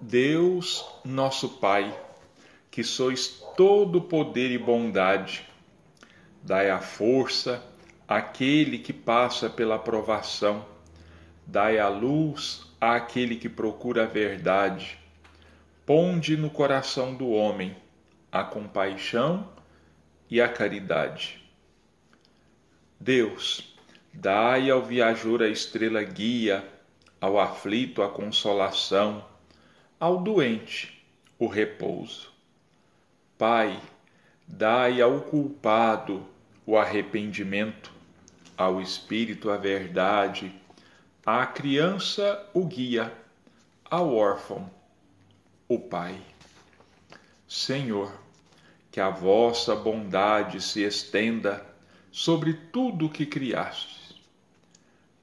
Deus, nosso Pai, que sois todo poder e bondade, dai a força àquele que passa pela provação, dai a luz àquele que procura a verdade, ponde no coração do homem a compaixão e a caridade. Deus, dai ao viajor a estrela guia, ao aflito a consolação, ao doente o repouso. Pai, dai ao culpado o arrependimento, ao espírito a verdade, à criança o guia, ao órfão o Pai. Senhor, que a vossa bondade se estenda sobre tudo o que criastes.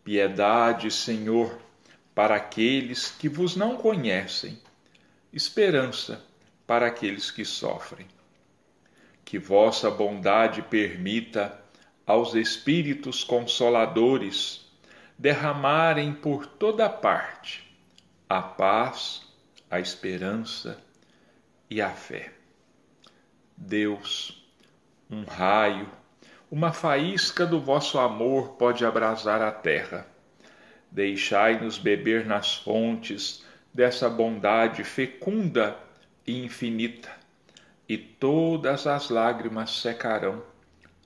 Piedade, Senhor, para aqueles que vos não conhecem, esperança para aqueles que sofrem. Que vossa bondade permita aos Espíritos Consoladores derramarem por toda parte a paz, a esperança e a fé. Deus, um raio, uma faísca do vosso amor pode abrasar a terra. Deixai-nos beber nas fontes dessa bondade fecunda e infinita, e todas as lágrimas secarão,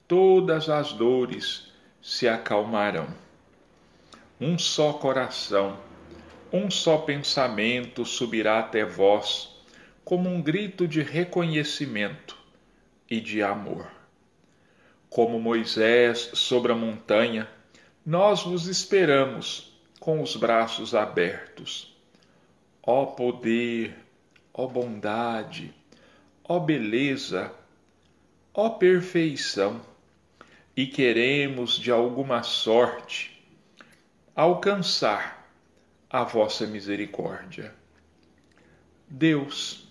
todas as dores se acalmarão. Um só coração, um só pensamento subirá até vós, como um grito de reconhecimento e de amor. Como Moisés sobre a montanha, nós vos esperamos com os braços abertos. Ó poder, ó bondade, ó beleza, ó perfeição, e queremos de alguma sorte alcançar a vossa misericórdia. Deus,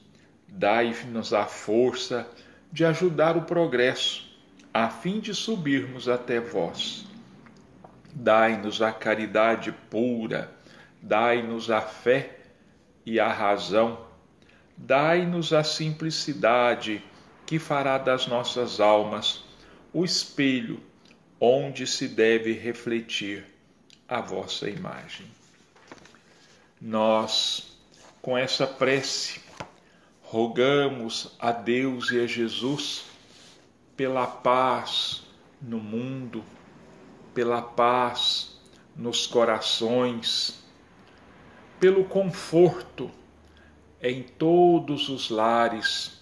dai-nos a força de ajudar o progresso, a fim de subirmos até vós. Dai-nos a caridade pura, dai-nos a fé e a razão, dai-nos a simplicidade que fará das nossas almas o espelho onde se deve refletir a vossa imagem. Nós, com essa prece, rogamos a Deus e a Jesus pela paz no mundo, pela paz nos corações, pelo conforto em todos os lares,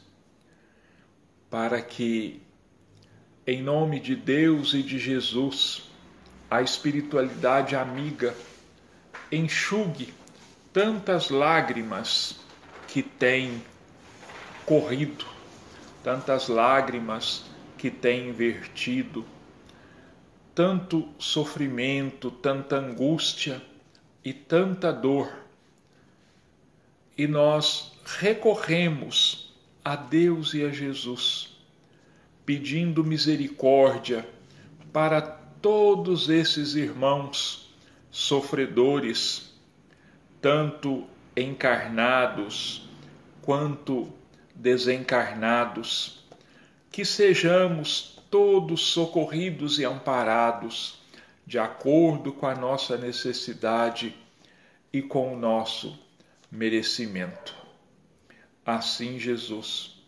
para que, em nome de Deus e de Jesus, a espiritualidade amiga enxugue tantas lágrimas que tem corrido, tantas lágrimas que tem vertido, tanto sofrimento, tanta angústia e tanta dor. E nós recorremos a Deus e a Jesus, pedindo misericórdia para todos esses irmãos sofredores, tanto encarnados quanto desencarnados, que sejamos todos socorridos e amparados de acordo com a nossa necessidade e com o nosso merecimento. Assim, Jesus,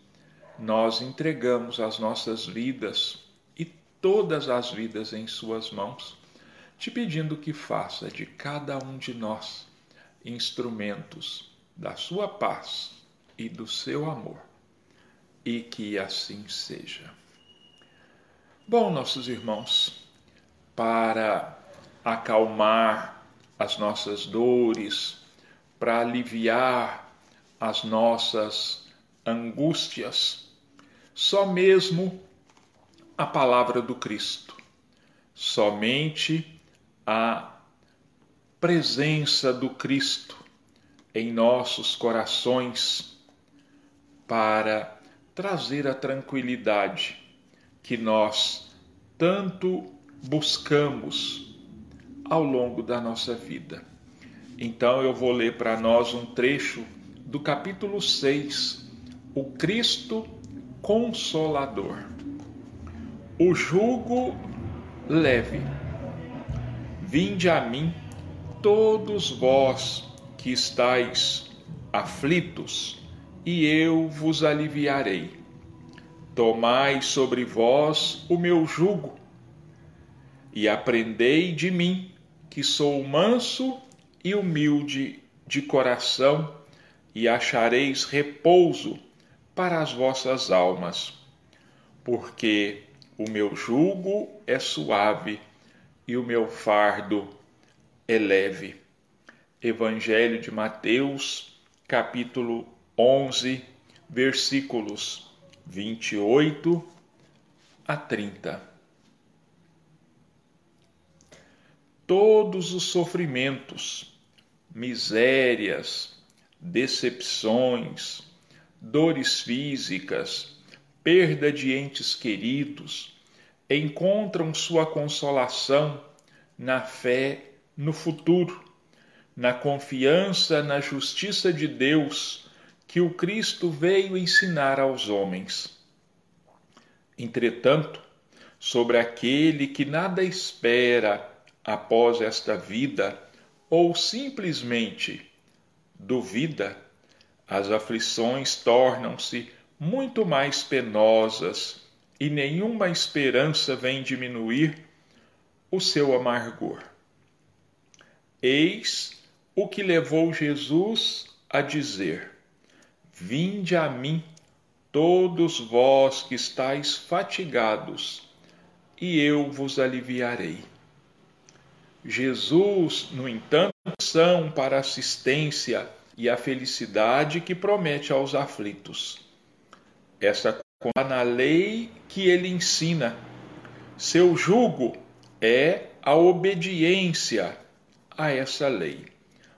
nós entregamos as nossas vidas e todas as vidas em Suas mãos, te pedindo que faça de cada um de nós instrumentos da Sua paz e do seu amor, e que assim seja. Bom, nossos irmãos, para acalmar as nossas dores, para aliviar as nossas angústias, só mesmo a palavra do Cristo, somente a presença do Cristo em nossos corações para trazer a tranquilidade que nós tanto buscamos ao longo da nossa vida. Então eu vou ler para nós um trecho do capítulo 6, o Cristo Consolador. O jugo leve. Vinde a mim, todos vós que estáis aflitos, e eu vos aliviarei. Tomai sobre vós o meu jugo e aprendei de mim, que sou manso e humilde de coração, e achareis repouso para as vossas almas, porque o meu jugo é suave e o meu fardo é leve. Evangelho de Mateus, capítulo 11, versículos 28 a 30. Todos os sofrimentos, misérias, decepções, dores físicas, perda de entes queridos, encontram sua consolação na fé no futuro, na confiança na justiça de Deus que o Cristo veio ensinar aos homens. Entretanto, sobre aquele que nada espera após esta vida ou simplesmente duvida, as aflições tornam-se muito mais penosas e nenhuma esperança vem diminuir o seu amargor. Eis o que levou Jesus a dizer: Vinde a mim, todos vós que estáis fatigados, e eu vos aliviarei. Jesus, no entanto, são para a assistência e a felicidade que promete aos aflitos. Essa na lei que ele ensina. Seu jugo é a obediência a essa lei.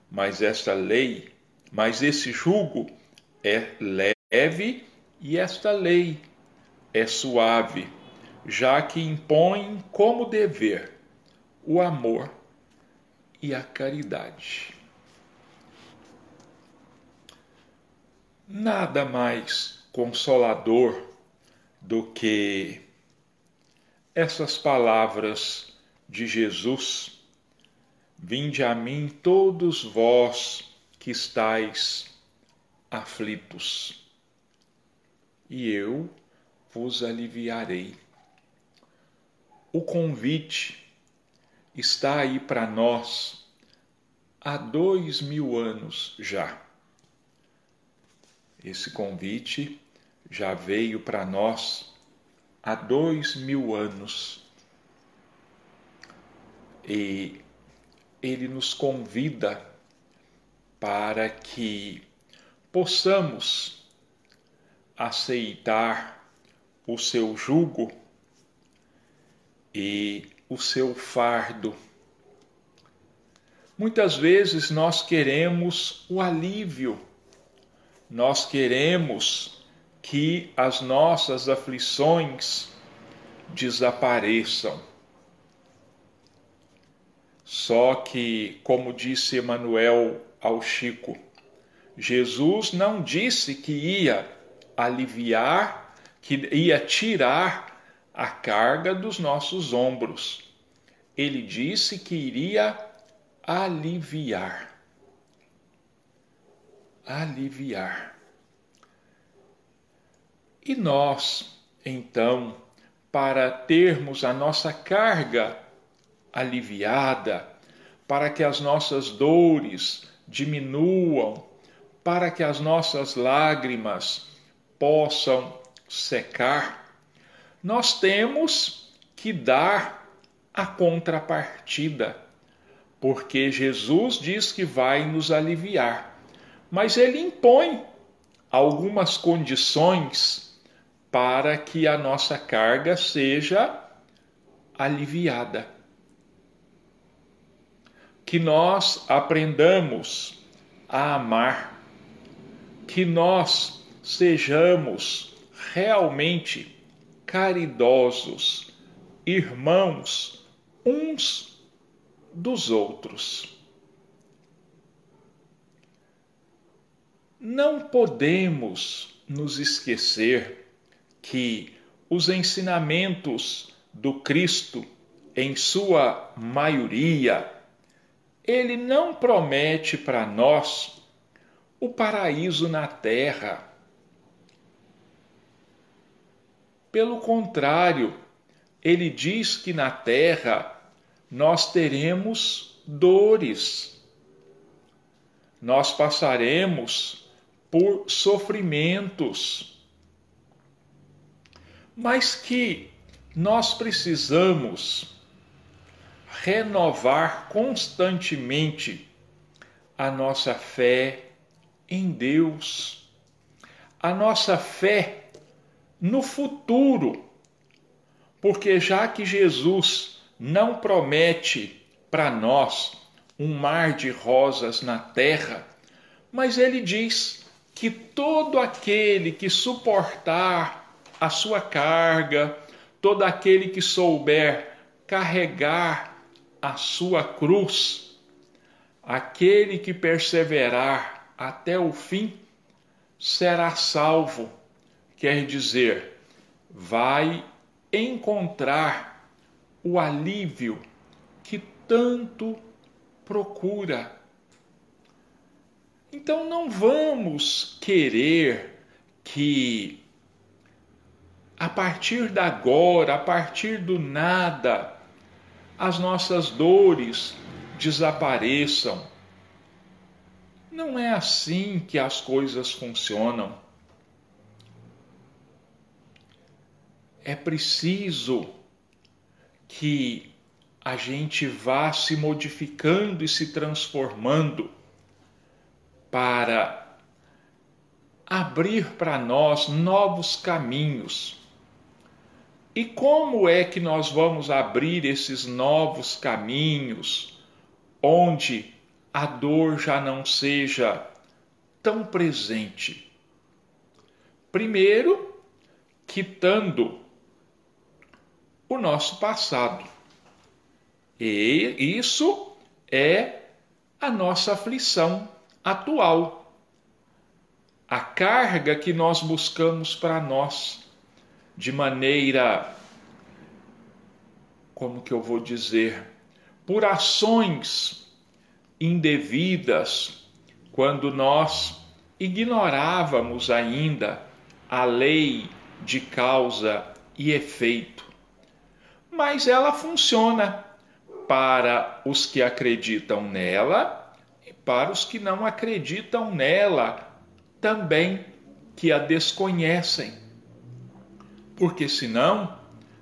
Mas essa lei, mas esse jugo é leve e esta lei é suave, já que impõe como dever o amor e a caridade. Nada mais consolador do que essas palavras de Jesus: Vinde a mim todos vós que estáis aflitos, e eu vos aliviarei. O convite está aí para nós há dois mil anos já. Esse convite já veio para nós há dois mil anos e ele nos convida para que possamos aceitar o seu jugo e o seu fardo. Muitas vezes nós queremos o alívio, nós queremos que as nossas aflições desapareçam. Só que, como disse Emanuel ao Chico, Jesus não disse que ia aliviar, que ia tirar a carga dos nossos ombros. Ele disse que iria aliviar. Aliviar. E nós, então, para termos a nossa carga aliviada, para que as nossas dores diminuam, para que as nossas lágrimas possam secar, nós temos que dar a contrapartida, porque Jesus diz que vai nos aliviar, mas ele impõe algumas condições para que a nossa carga seja aliviada. Que nós aprendamos a amar, que nós sejamos realmente caridosos, irmãos uns dos outros. não podemos nos esquecer que os ensinamentos do Cristo, em sua maioria, ele não promete para nós o paraíso na terra. Pelo contrário, ele diz que na terra nós teremos dores, nós passaremos por sofrimentos, mas que nós precisamos renovar constantemente a nossa fé em Deus, a nossa fé no futuro, porque já que Jesus não promete para nós um mar de rosas na terra, mas ele diz que todo aquele que suportar a sua carga, todo aquele que souber carregar a sua cruz, aquele que perseverar até o fim, será salvo. Quer dizer, vai encontrar o alívio que tanto procura. Então não vamos querer que a partir da agora, a partir do nada, as nossas dores desapareçam. Não é assim que as coisas funcionam. É preciso que a gente vá se modificando e se transformando para abrir para nós novos caminhos e como é que nós vamos abrir esses novos caminhos onde a dor já não seja tão presente? Primeiro, quitando o nosso passado. E isso é a nossa aflição atual. A carga que nós buscamos para nós de maneira, como que eu vou dizer, por ações indevidas, quando nós ignorávamos ainda a lei de causa e efeito. Mas ela funciona para os que acreditam nela e para os que não acreditam nela também, que a desconhecem porque senão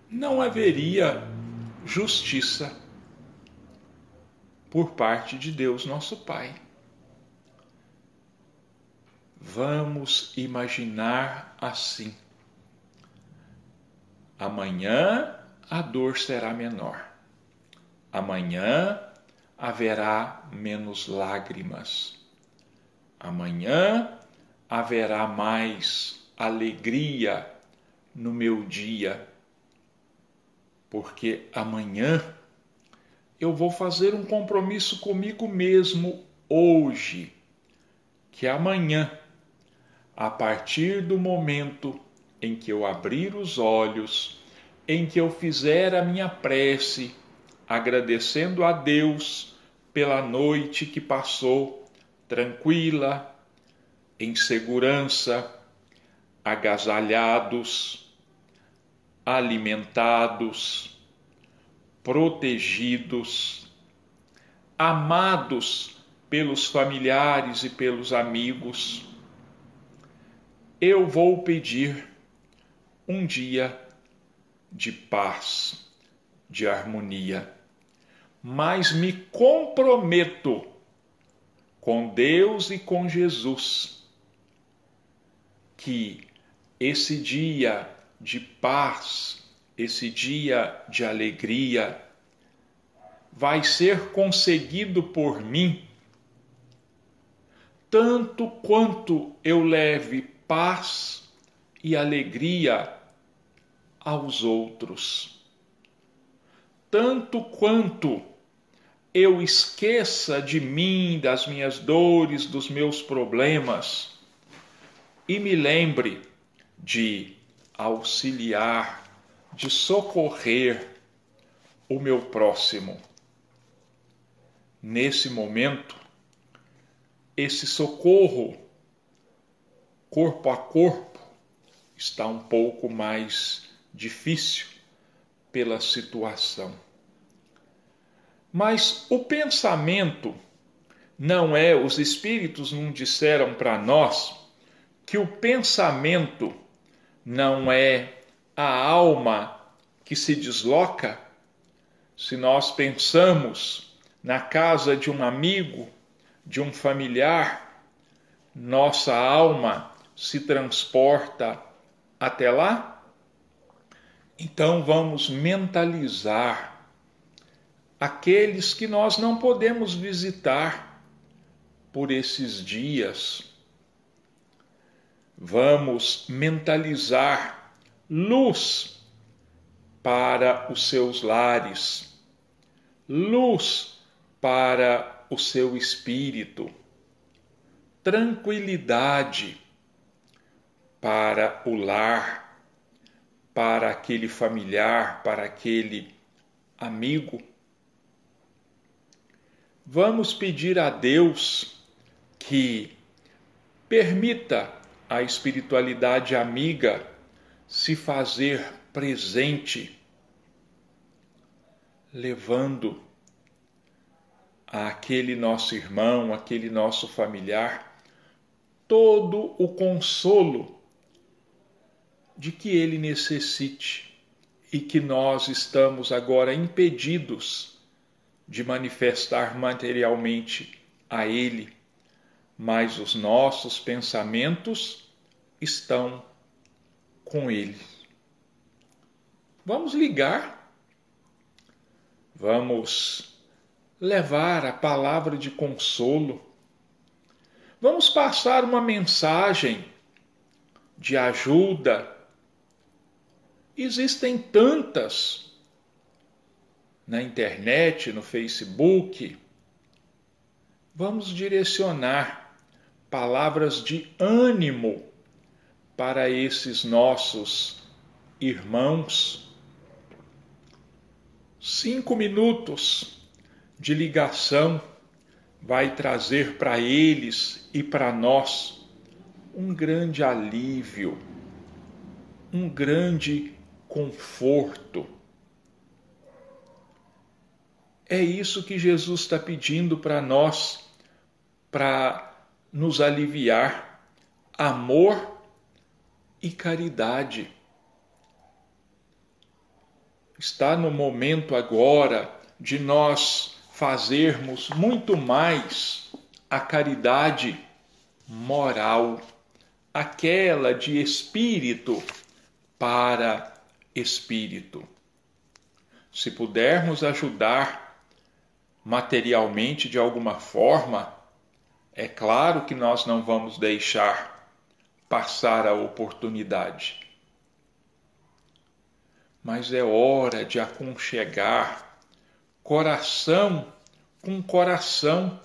não haveria justiça por parte de Deus nosso Pai. Vamos imaginar assim. Amanhã a dor será menor. Amanhã haverá menos lágrimas. Amanhã haverá mais alegria no meu dia, porque amanhã eu vou fazer um compromisso comigo mesmo hoje, que amanhã, a partir do momento em que eu abrir os olhos, em que eu fizer a minha prece, agradecendo a Deus pela noite que passou tranquila, em segurança, agasalhados, alimentados, protegidos, amados pelos familiares e pelos amigos, eu vou pedir um dia de paz, de harmonia, mas me comprometo com Deus e com Jesus que esse dia de paz, esse dia de alegria, vai ser conseguido por mim, tanto quanto eu leve paz e alegria aos outros, tanto quanto eu esqueça de mim, das minhas dores, dos meus problemas e me lembre de auxiliar, de socorrer o meu próximo. Nesse momento, esse socorro corpo a corpo está um pouco mais difícil pela situação. Mas o pensamento não é, os espíritos não disseram para nós que o pensamento não é a alma que se desloca? Se nós pensamos na casa de um amigo, de um familiar, nossa alma se transporta até lá? Então vamos mentalizar aqueles que nós não podemos visitar por esses dias. Vamos mentalizar luz para os seus lares, luz para o seu espírito, tranquilidade para o lar, para aquele familiar, para aquele amigo. Vamos pedir a Deus que permita a espiritualidade amiga se fazer presente, levando àquele nosso irmão, aquele nosso familiar, todo o consolo de que ele necessite e que nós estamos agora impedidos de manifestar materialmente a ele, mas os nossos pensamentos estão com ele. Vamos ligar, vamos levar a palavra de consolo, vamos passar uma mensagem de ajuda Existem tantas na internet, no Facebook. Vamos direcionar palavras de ânimo para esses nossos irmãos. Cinco minutos de ligação vai trazer para eles e para nós um grande alívio, um grande conforto. É isso que Jesus está pedindo para nós, para nos aliviar. Amor e caridade. Está no momento agora de nós fazermos muito mais a caridade moral, aquela de espírito para espírito. Se pudermos ajudar materialmente de alguma forma, é claro que nós não vamos deixar passar a oportunidade. Mas é hora de aconchegar coração com coração,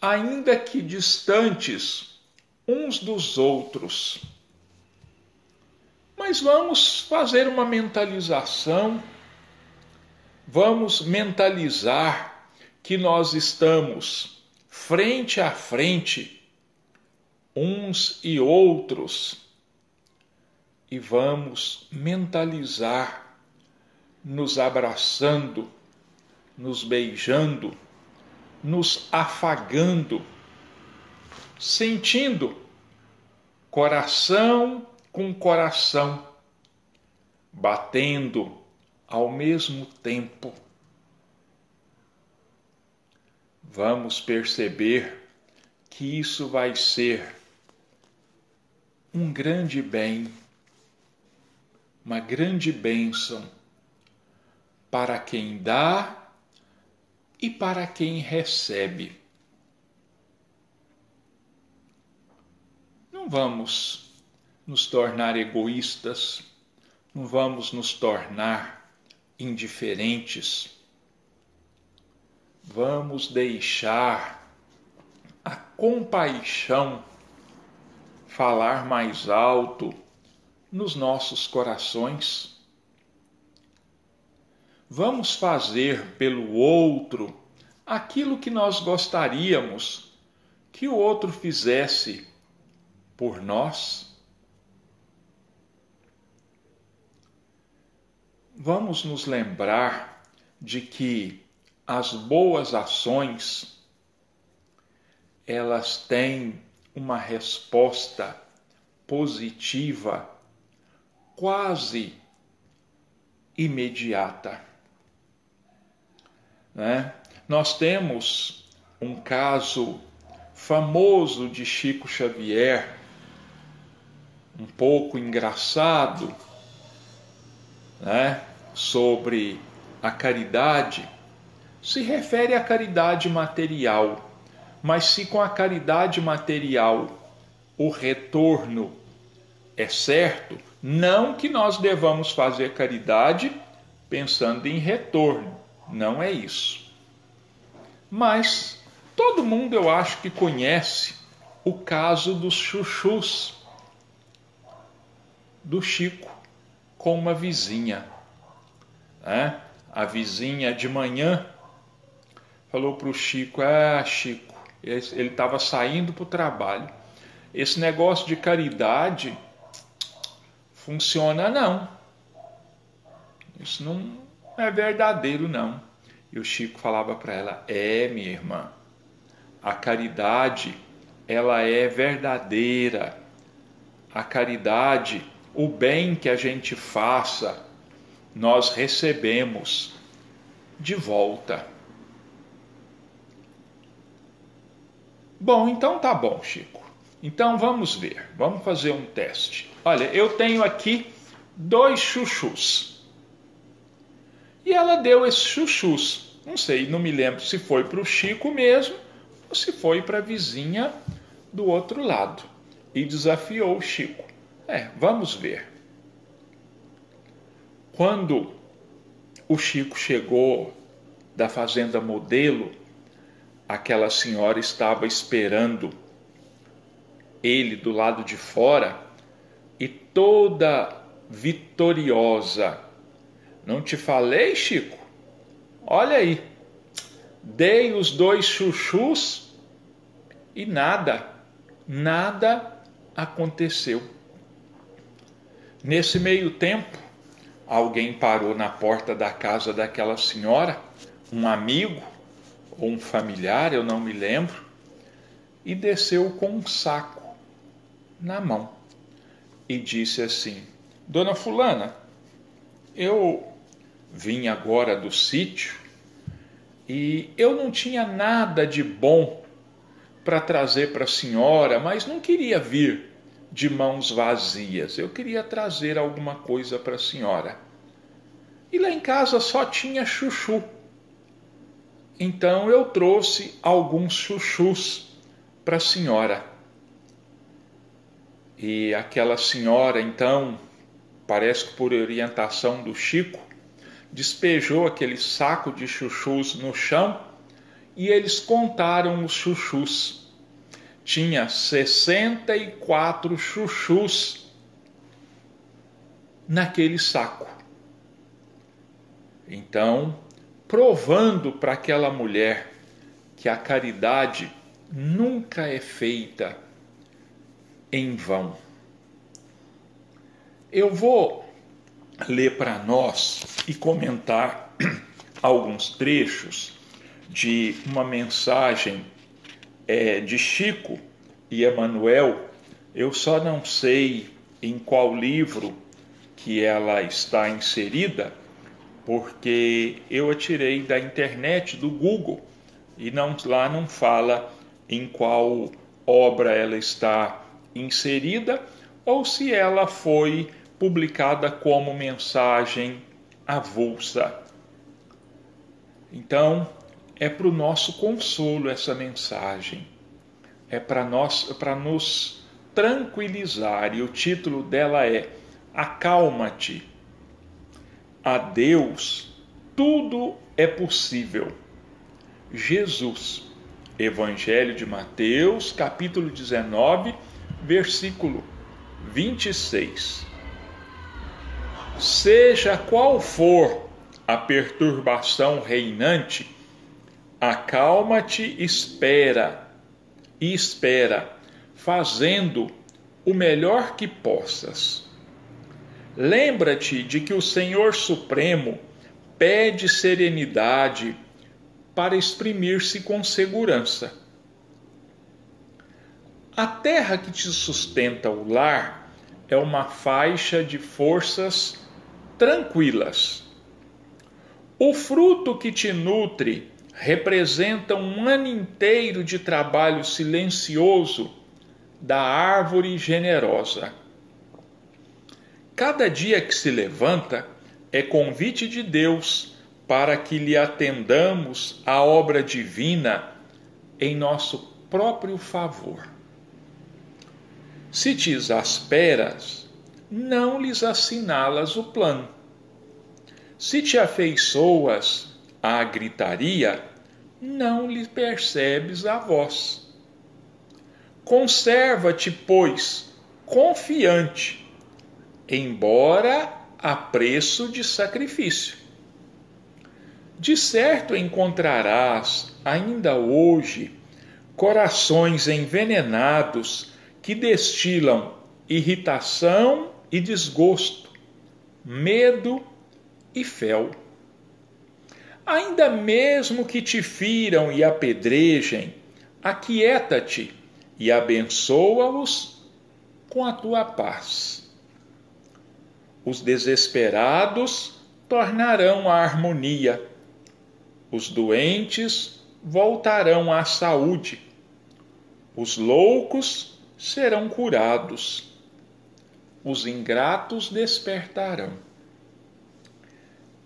ainda que distantes uns dos outros mas vamos fazer uma mentalização, vamos mentalizar que nós estamos frente a frente, uns e outros, e vamos mentalizar, nos abraçando, nos beijando, nos afagando, sentindo coração com coração, batendo ao mesmo tempo. Vamos perceber que isso vai ser um grande bem, uma grande bênção para quem dá e para quem recebe. Não vamos nos tornar egoístas, não vamos nos tornar indiferentes. Vamos deixar a compaixão falar mais alto nos nossos corações. Vamos fazer pelo outro aquilo que nós gostaríamos que o outro fizesse por nós. Vamos nos lembrar de que as boas ações elas têm uma resposta positiva quase imediata. Né? Nós temos um caso famoso de Chico Xavier, um pouco engraçado, né? sobre a caridade, se refere à caridade material mas se com a caridade material o retorno é certo, não que nós devamos fazer caridade pensando em retorno, não é isso. Mas todo mundo eu acho que conhece o caso dos chuchus do Chico com uma vizinha. Né? A vizinha de manhã falou para o Chico: Ah, Chico, ele estava saindo para o trabalho. Esse negócio de caridade funciona não. Isso não é verdadeiro não. E o Chico falava para ela: "É, minha irmã. A caridade, ela é verdadeira. A caridade, o bem que a gente faça, nós recebemos de volta. Bom, então tá bom, Chico. Então vamos ver, vamos fazer um teste. Olha, eu tenho aqui dois chuchus. E ela deu esses chuchus. Não sei, não me lembro se foi para o Chico mesmo ou se foi para a vizinha do outro lado. E desafiou o Chico. É, vamos ver. Quando o Chico chegou da fazenda modelo, aquela senhora estava esperando ele do lado de fora e toda vitoriosa. Não te falei, Chico? Olha aí, dei os dois chuchus e nada, nada aconteceu. Nesse meio tempo, alguém parou na porta da casa daquela senhora, um amigo, ou um familiar, eu não me lembro, e desceu com um saco na mão e disse assim: Dona Fulana, eu vim agora do sítio e eu não tinha nada de bom para trazer para a senhora, mas não queria vir de mãos vazias, eu queria trazer alguma coisa para a senhora. E lá em casa só tinha chuchu. Então eu trouxe alguns chuchus para a senhora. E aquela senhora, então, parece que por orientação do Chico, despejou aquele saco de chuchus no chão e eles contaram os chuchus. Tinha 64 chuchus naquele saco. Então, provando para aquela mulher que a caridade nunca é feita em vão. Eu vou ler para nós e comentar alguns trechos de uma mensagem é, de Chico e Emanuel. Eu só não sei em qual livro que ela está inserida, porque eu a tirei da internet, do Google, e não, lá não fala em qual obra ela está inserida ou se ela foi publicada como mensagem avulsa. Então, é para o nosso consolo essa mensagem. É para nós, para nos tranquilizar, e o título dela é Acalma-te a Deus tudo é possível. Jesus, Evangelho de Mateus, capítulo 19, versículo 26. Seja qual for a perturbação reinante, acalma-te, espera e espera, fazendo o melhor que possas. Lembra-te de que o Senhor Supremo pede serenidade para exprimir-se com segurança. A terra que te sustenta o lar é uma faixa de forças tranquilas. O fruto que te nutre representa um ano inteiro de trabalho silencioso da árvore generosa. Cada dia que se levanta é convite de Deus para que lhe atendamos a obra divina em nosso próprio favor. Se te exasperas, não lhes assinalas o plano. Se te afeiçoas à gritaria, não lhe percebes a voz. Conserva-te, pois, confiante, embora a preço de sacrifício. De certo encontrarás, ainda hoje, corações envenenados que destilam irritação e desgosto, medo e fel. Ainda mesmo que te firam e apedrejem, aquieta-te e abençoa-os com a tua paz. Os desesperados tornarão a harmonia, os doentes voltarão à saúde, os loucos serão curados, os ingratos despertarão.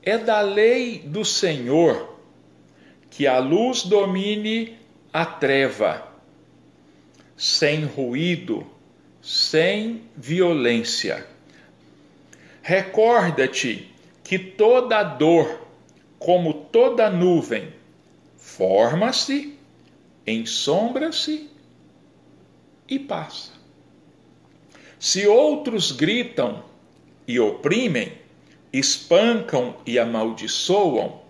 É da lei do Senhor que a luz domine a treva sem ruído, sem violência. Recorda-te que toda dor, como toda nuvem, forma-se, ensombra-se e passa. Se outros gritam e oprimem, espancam e amaldiçoam,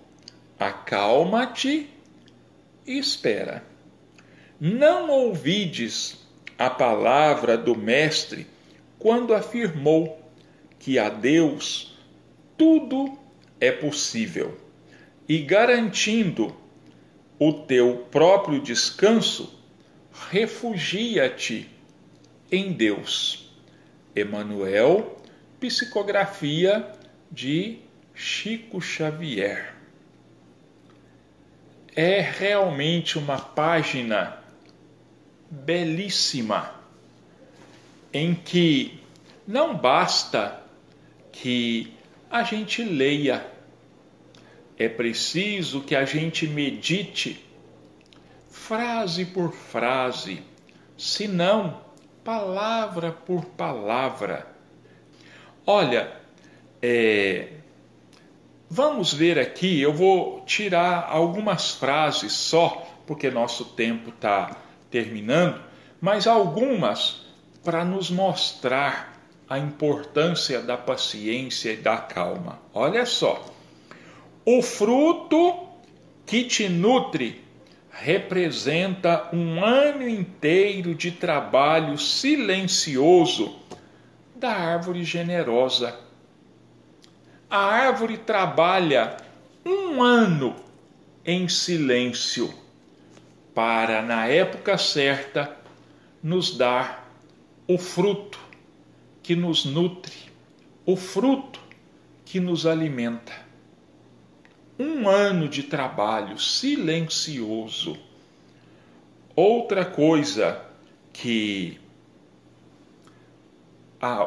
acalma-te e espera. Não ouvides a palavra do Mestre quando afirmou que a Deus tudo é possível e garantindo o teu próprio descanso, refugia-te em Deus. Emanuel, psicografia de Chico Xavier. É realmente uma página belíssima, em que não basta que a gente leia, é preciso que a gente medite frase por frase, se não palavra por palavra. Olha, é, vamos ver aqui, eu vou tirar algumas frases só, porque nosso tempo está terminando, mas algumas para nos mostrar a importância da paciência e da calma. Olha só. O fruto que te nutre representa um ano inteiro de trabalho silencioso da árvore generosa. A árvore trabalha um ano em silêncio para, na época certa, nos dar o fruto que nos nutre, o fruto que nos alimenta. Um ano de trabalho silencioso. Outra coisa que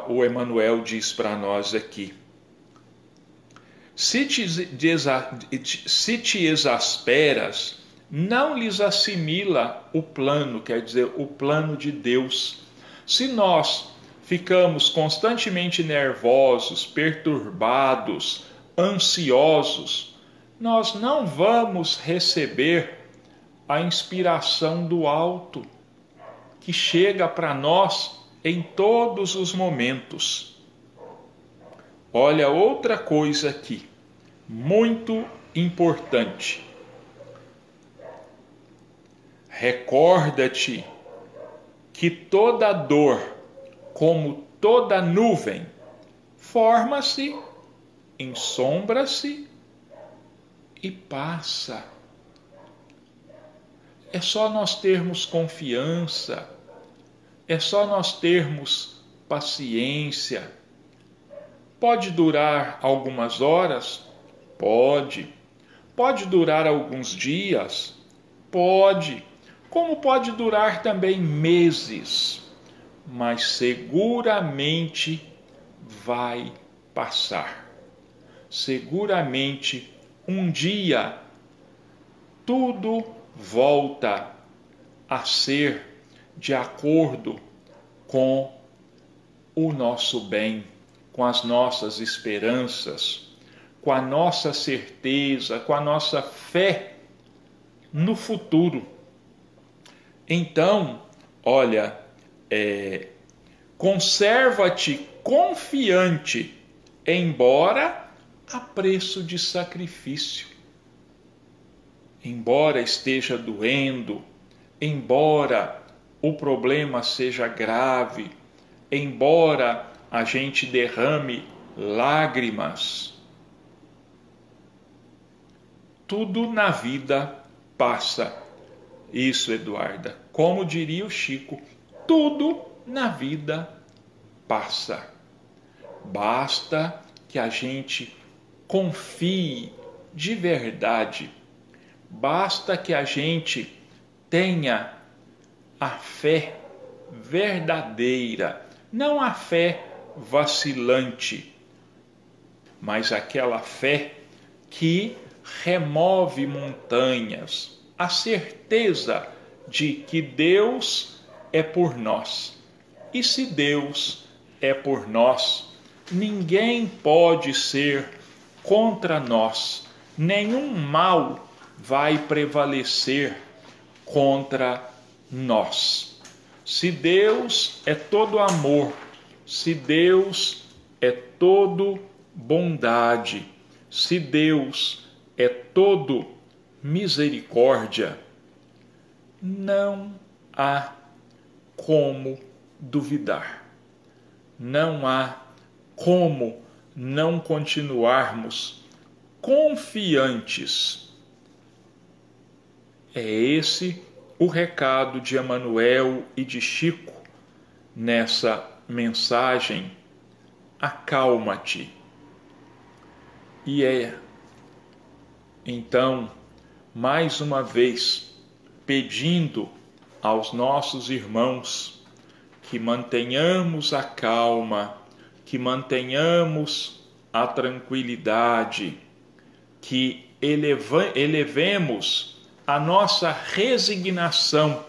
o Emmanuel diz para nós aqui. Se te, se te exasperas não lhes assimila o plano, quer dizer, o plano de Deus. Se nós ficamos constantemente nervosos, perturbados, ansiosos, nós não vamos receber a inspiração do alto que chega para nós em todos os momentos. Olha outra coisa aqui, muito importante. Recorda-te que toda dor, como toda nuvem, forma-se, ensombra-se e passa. É só nós termos confiança, é só nós termos paciência. Pode durar algumas horas? Pode. Pode durar alguns dias? Pode. Como pode durar também meses, mas seguramente vai passar. Seguramente um dia tudo volta a ser de acordo com o nosso bem, com as nossas esperanças, com a nossa certeza, com a nossa fé no futuro. Então, olha, é, conserva-te confiante, embora a preço de sacrifício. Embora esteja doendo, embora o problema seja grave, embora a gente derrame lágrimas, tudo na vida passa. Isso, Eduarda. Como diria o Chico, tudo na vida passa. Basta que a gente confie de verdade. Basta que a gente tenha a fé verdadeira, não a fé vacilante, mas aquela fé que remove montanhas, a certeza de que Deus é por nós. E se Deus é por nós, ninguém pode ser contra nós, nenhum mal vai prevalecer contra nós. Se Deus é todo amor, se Deus é todo bondade, se Deus é todo misericórdia, não há como duvidar. Não há como não continuarmos confiantes. É esse o recado de Emanuel e de Chico nessa mensagem. Acalma-te. E é então, mais uma vez, pedindo aos nossos irmãos que mantenhamos a calma que mantenhamos a tranquilidade, que eleva, elevemos a nossa resignação,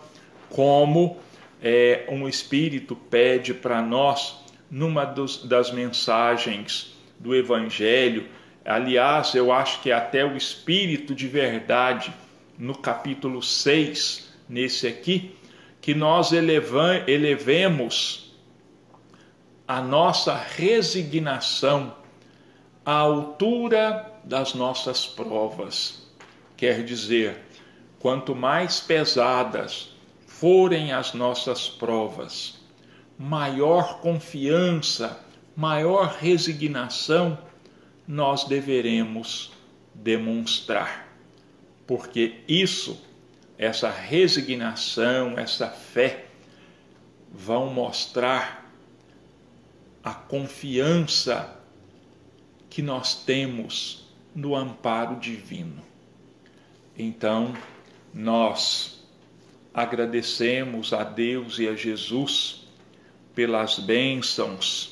como é, um Espírito pede para nós numa dos, das mensagens do Evangelho. Aliás, eu acho que até o Espírito de verdade, no capítulo 6, nesse aqui, que nós eleva, elevemos a nossa resignação à altura das nossas provas. Quer dizer, quanto mais pesadas forem as nossas provas, maior confiança, maior resignação nós deveremos demonstrar. Porque isso, essa resignação, essa fé, vão mostrar a confiança que nós temos no amparo divino. Então, nós agradecemos a Deus e a Jesus pelas bênçãos,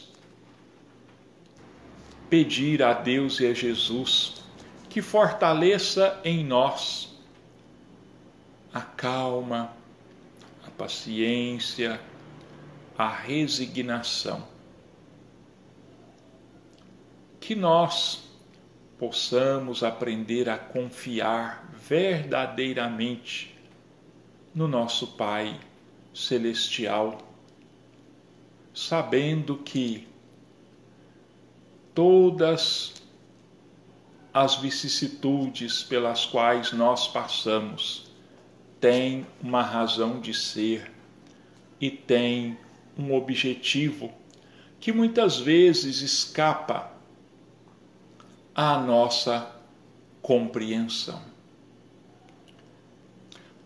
pedir a Deus e a Jesus que fortaleça em nós a calma, a paciência, a resignação. Que nós possamos aprender a confiar verdadeiramente no nosso Pai Celestial sabendo que todas as vicissitudes pelas quais nós passamos têm uma razão de ser e têm um objetivo que muitas vezes escapa à nossa compreensão.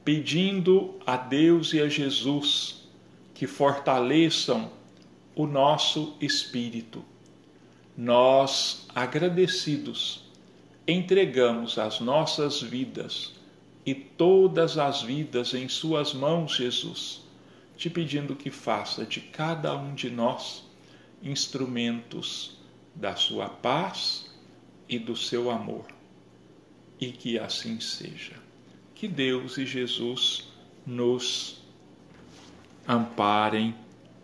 Pedindo a Deus e a Jesus que fortaleçam o nosso espírito, nós, agradecidos, entregamos as nossas vidas e todas as vidas em Suas mãos, Jesus, te pedindo que faça de cada um de nós instrumentos da Sua paz e do seu amor. E que assim seja. Que Deus e Jesus nos amparem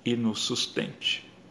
e nos sustente.